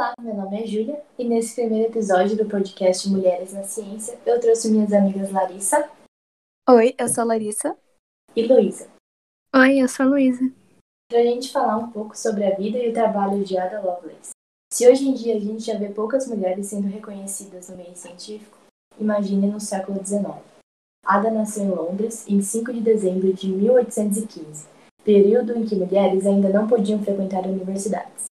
Olá, meu nome é Júlia e nesse primeiro episódio do podcast Mulheres na Ciência eu trouxe minhas amigas Larissa. Oi, eu sou a Larissa. E Luísa. Oi, eu sou a Luísa. Para a gente falar um pouco sobre a vida e o trabalho de Ada Lovelace. Se hoje em dia a gente já vê poucas mulheres sendo reconhecidas no meio científico, imagine no século XIX. Ada nasceu em Londres em 5 de dezembro de 1815, período em que mulheres ainda não podiam frequentar universidades.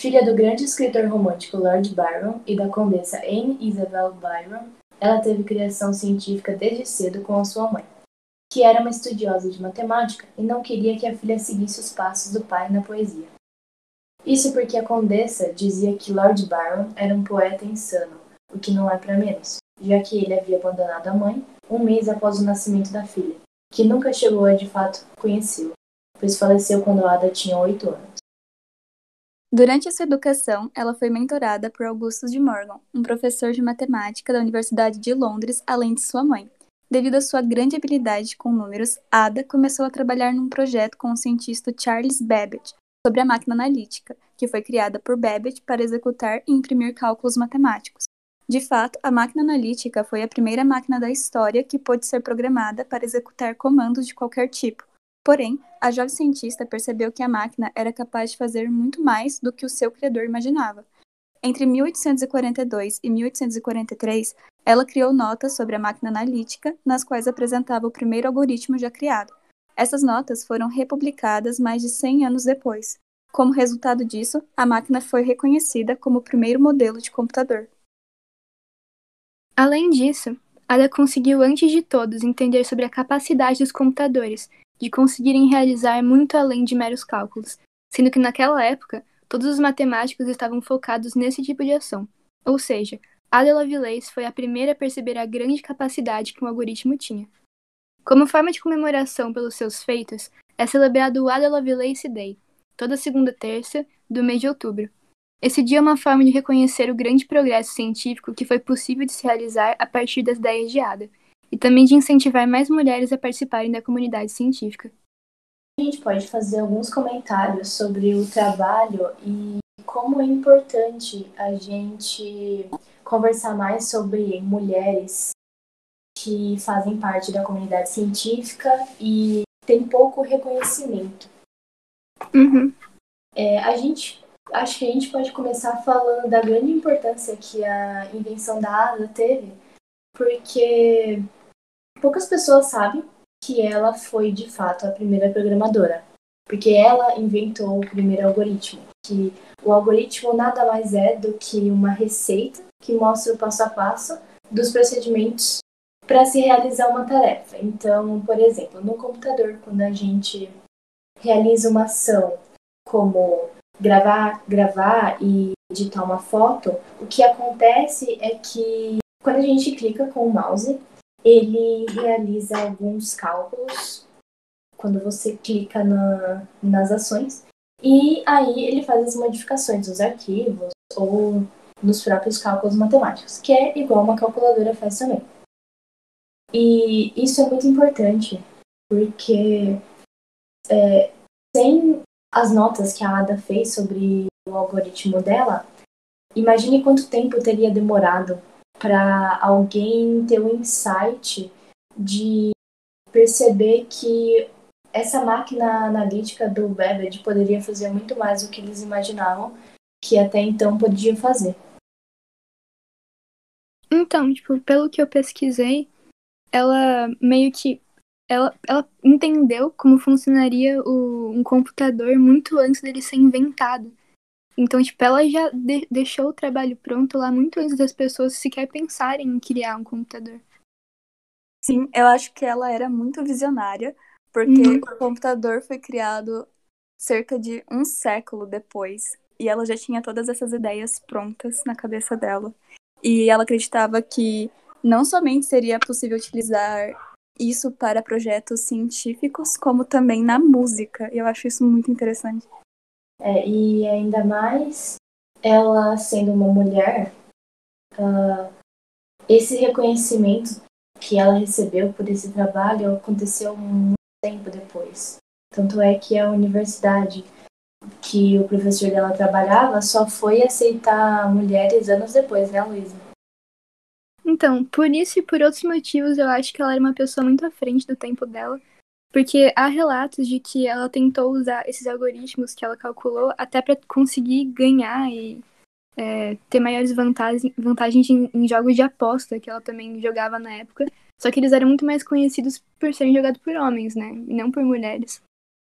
Filha do grande escritor romântico Lord Byron e da condessa Anne Isabel Byron, ela teve criação científica desde cedo com a sua mãe, que era uma estudiosa de matemática e não queria que a filha seguisse os passos do pai na poesia. Isso porque a condessa dizia que Lord Byron era um poeta insano, o que não é para menos, já que ele havia abandonado a mãe um mês após o nascimento da filha, que nunca chegou a de fato conhecê-lo, pois faleceu quando Ada tinha oito anos. Durante sua educação, ela foi mentorada por Augustus de Morgan, um professor de matemática da Universidade de Londres, além de sua mãe. Devido à sua grande habilidade com números, Ada começou a trabalhar num projeto com o cientista Charles Babbage sobre a máquina analítica, que foi criada por Babbage para executar e imprimir cálculos matemáticos. De fato, a máquina analítica foi a primeira máquina da história que pôde ser programada para executar comandos de qualquer tipo, Porém, a jovem cientista percebeu que a máquina era capaz de fazer muito mais do que o seu criador imaginava. Entre 1842 e 1843, ela criou notas sobre a máquina analítica, nas quais apresentava o primeiro algoritmo já criado. Essas notas foram republicadas mais de 100 anos depois. Como resultado disso, a máquina foi reconhecida como o primeiro modelo de computador. Além disso, Ada conseguiu antes de todos entender sobre a capacidade dos computadores de conseguirem realizar muito além de meros cálculos, sendo que naquela época todos os matemáticos estavam focados nesse tipo de ação. Ou seja, Ada Lovelace foi a primeira a perceber a grande capacidade que um algoritmo tinha. Como forma de comemoração pelos seus feitos, é celebrado o Ada Lovelace Day, toda segunda terça do mês de outubro. Esse dia é uma forma de reconhecer o grande progresso científico que foi possível de se realizar a partir das ideias de Ada, e também de incentivar mais mulheres a participarem da comunidade científica. A gente pode fazer alguns comentários sobre o trabalho e como é importante a gente conversar mais sobre mulheres que fazem parte da comunidade científica e tem pouco reconhecimento. Uhum. É, a gente acho que a gente pode começar falando da grande importância que a invenção da Ada teve, porque poucas pessoas sabem que ela foi de fato a primeira programadora, porque ela inventou o primeiro algoritmo, que o algoritmo nada mais é do que uma receita que mostra o passo a passo dos procedimentos para se realizar uma tarefa. Então, por exemplo, no computador, quando a gente realiza uma ação como gravar, gravar e editar uma foto, o que acontece é que quando a gente clica com o mouse, ele realiza alguns cálculos quando você clica na, nas ações e aí ele faz as modificações nos arquivos ou nos próprios cálculos matemáticos, que é igual uma calculadora faz também. E isso é muito importante, porque é, sem as notas que a Ada fez sobre o algoritmo dela, imagine quanto tempo teria demorado para alguém ter um insight de perceber que essa máquina analítica do Babbage poderia fazer muito mais do que eles imaginavam que até então podia fazer. Então, tipo, pelo que eu pesquisei, ela meio que ela, ela entendeu como funcionaria o, um computador muito antes dele ser inventado. Então, tipo, ela já de deixou o trabalho pronto lá muito antes das pessoas sequer pensarem em criar um computador. Sim, eu acho que ela era muito visionária, porque uhum. o computador foi criado cerca de um século depois. E ela já tinha todas essas ideias prontas na cabeça dela. E ela acreditava que não somente seria possível utilizar isso para projetos científicos, como também na música. E eu acho isso muito interessante. É, e ainda mais ela sendo uma mulher, uh, esse reconhecimento que ela recebeu por esse trabalho aconteceu muito tempo depois. Tanto é que a universidade que o professor dela trabalhava só foi aceitar mulheres anos depois, né, Luísa? Então, por isso e por outros motivos, eu acho que ela era uma pessoa muito à frente do tempo dela, porque há relatos de que ela tentou usar esses algoritmos que ela calculou até para conseguir ganhar e é, ter maiores vantagens, vantagens em, em, jogos de aposta que ela também jogava na época. Só que eles eram muito mais conhecidos por serem jogados por homens, né? E não por mulheres.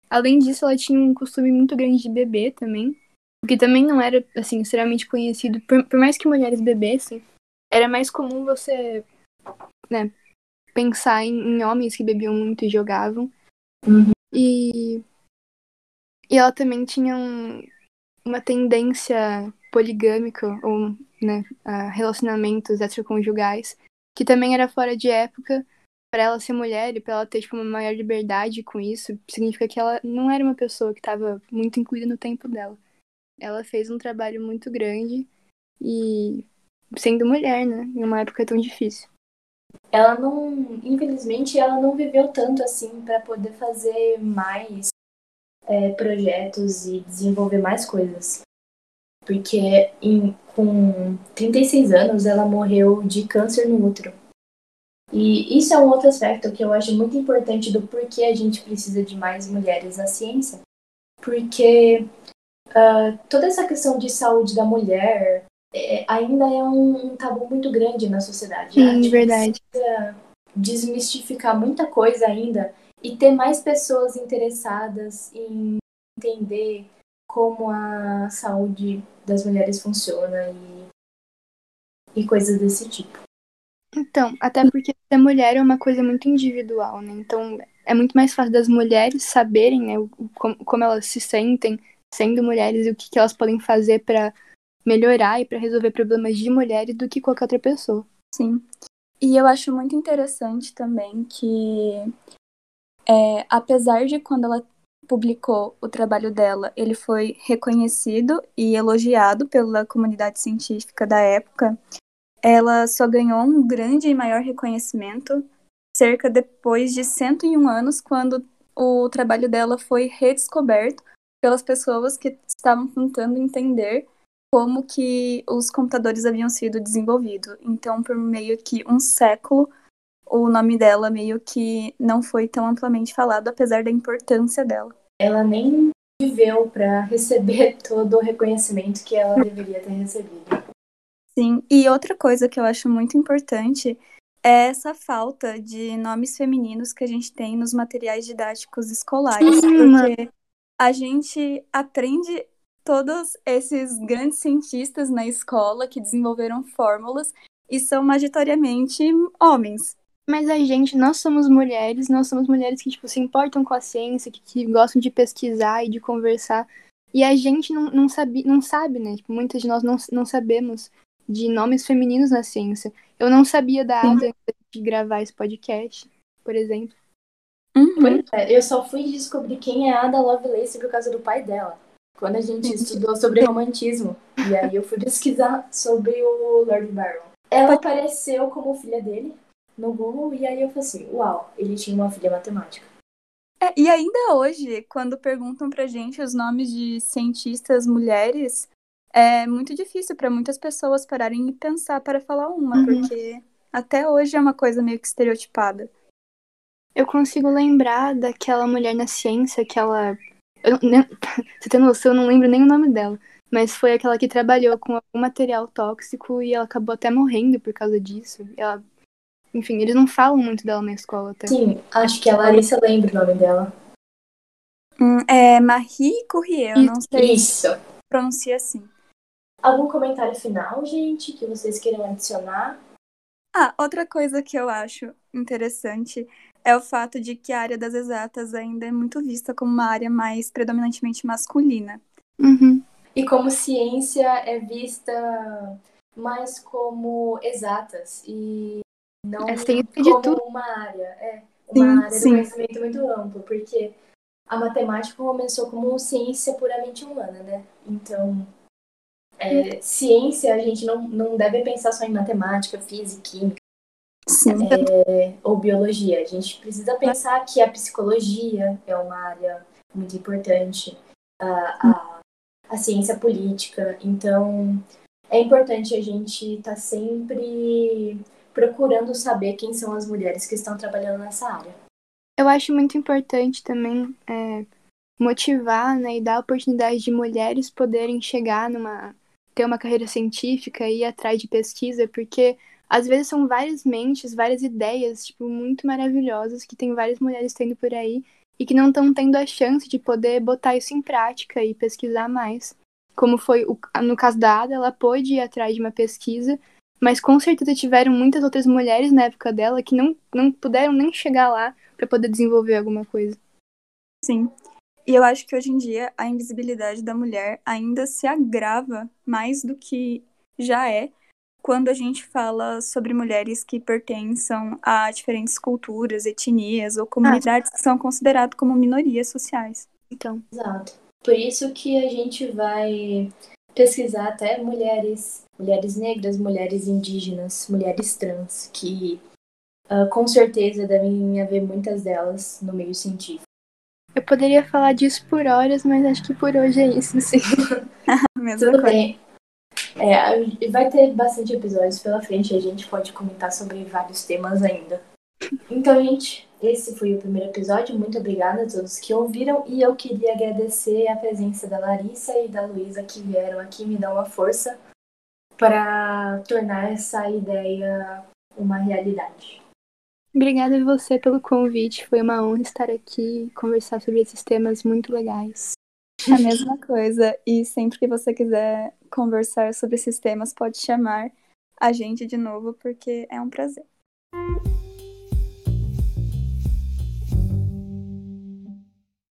Além disso, ela tinha um costume muito grande de beber também. O que também não era, assim, extremamente conhecido. Por, por mais que mulheres bebessem, era mais comum você, né, pensar em, em homens que bebiam muito e jogavam. Uhum. E, e ela também tinha um, uma tendência poligâmica ou né, a relacionamentos extraconjugais, que também era fora de época para ela ser mulher e para ela ter tipo, uma maior liberdade com isso, significa que ela não era uma pessoa que estava muito incluída no tempo dela. Ela fez um trabalho muito grande e sendo mulher, né, em uma época tão difícil. Ela não, infelizmente, ela não viveu tanto assim para poder fazer mais é, projetos e desenvolver mais coisas. Porque em, com 36 anos ela morreu de câncer no útero. E isso é um outro aspecto que eu acho muito importante do porquê a gente precisa de mais mulheres na ciência. Porque uh, toda essa questão de saúde da mulher, é, ainda é um, um, tabu muito grande na sociedade. Sim, de verdade. desmistificar muita coisa ainda e ter mais pessoas interessadas em entender como a saúde das mulheres funciona e, e coisas desse tipo. Então, até porque ser mulher é uma coisa muito individual, né? Então, é muito mais fácil das mulheres saberem, né, como, como elas se sentem sendo mulheres e o que, que elas podem fazer para melhorar e para resolver problemas de mulheres do que qualquer outra pessoa. Sim. E eu acho muito interessante também que, é, apesar de quando ela publicou o trabalho dela, ele foi reconhecido e elogiado pela comunidade científica da época, ela só ganhou um grande e maior reconhecimento cerca depois de 101 anos, quando o trabalho dela foi redescoberto pelas pessoas que estavam tentando entender como que os computadores haviam sido desenvolvidos. Então, por meio que um século, o nome dela meio que não foi tão amplamente falado, apesar da importância dela. Ela nem viveu para receber todo o reconhecimento que ela deveria ter recebido. Sim, e outra coisa que eu acho muito importante é essa falta de nomes femininos que a gente tem nos materiais didáticos escolares, porque a gente aprende todos esses grandes cientistas na escola que desenvolveram fórmulas e são majoritariamente homens. Mas a gente, nós somos mulheres, nós somos mulheres que, tipo, se importam com a ciência, que, que gostam de pesquisar e de conversar. E a gente não, não, sabe, não sabe, né? Tipo, muitas de nós não, não sabemos de nomes femininos na ciência. Eu não sabia da Ada de gravar esse podcast, por exemplo. Uhum. É, eu só fui descobrir quem é a Ada Lovelace por causa do pai dela quando a gente estudou sobre romantismo. E aí eu fui pesquisar sobre o Lord Byron. Ela apareceu como filha dele no Google e aí eu falei assim, uau, ele tinha uma filha matemática. É, e ainda hoje, quando perguntam pra gente os nomes de cientistas mulheres, é muito difícil para muitas pessoas pararem e pensar para falar uma, uhum. porque até hoje é uma coisa meio que estereotipada. Eu consigo lembrar daquela mulher na ciência que ela eu, nem, você tem noção, eu não lembro nem o nome dela. Mas foi aquela que trabalhou com algum material tóxico e ela acabou até morrendo por causa disso. Ela, enfim, eles não falam muito dela na escola até. Sim, acho que a Larissa lembra o nome dela. Hum, é Marie Courrier, eu não sei Isso. se pronuncia assim. Algum comentário final, gente, que vocês queiram adicionar? Ah, outra coisa que eu acho interessante é o fato de que a área das exatas ainda é muito vista como uma área mais predominantemente masculina. Uhum. E como ciência é vista mais como exatas e não é como tudo. uma área. É, uma sim, área sim. do conhecimento muito amplo, porque a matemática começou como ciência puramente humana, né? Então, é, ciência a gente não, não deve pensar só em matemática, física, química, é, ou biologia. A gente precisa pensar que a psicologia é uma área muito importante, a, a a ciência política. Então, é importante a gente estar tá sempre procurando saber quem são as mulheres que estão trabalhando nessa área. Eu acho muito importante também é, motivar né, e dar oportunidade de mulheres poderem chegar numa. ter uma carreira científica e ir atrás de pesquisa, porque às vezes são várias mentes, várias ideias, tipo, muito maravilhosas que tem várias mulheres tendo por aí e que não estão tendo a chance de poder botar isso em prática e pesquisar mais. Como foi o, no caso da Ada, ela pôde ir atrás de uma pesquisa, mas com certeza tiveram muitas outras mulheres na época dela que não, não puderam nem chegar lá para poder desenvolver alguma coisa. Sim. E eu acho que hoje em dia a invisibilidade da mulher ainda se agrava mais do que já é quando a gente fala sobre mulheres que pertençam a diferentes culturas, etnias ou comunidades ah. que são consideradas como minorias sociais. Então. Exato. Por isso que a gente vai pesquisar até mulheres, mulheres negras, mulheres indígenas, mulheres trans, que uh, com certeza devem haver muitas delas no meio científico. Eu poderia falar disso por horas, mas acho que por hoje é isso, sim. Tudo coisa. bem. É, vai ter bastante episódios pela frente, a gente pode comentar sobre vários temas ainda. Então, gente, esse foi o primeiro episódio. Muito obrigada a todos que ouviram e eu queria agradecer a presença da Larissa e da Luísa que vieram aqui me dar uma força para tornar essa ideia uma realidade. Obrigada a você pelo convite. Foi uma honra estar aqui e conversar sobre esses temas muito legais. A mesma coisa. E sempre que você quiser conversar sobre esses temas, pode chamar a gente de novo, porque é um prazer.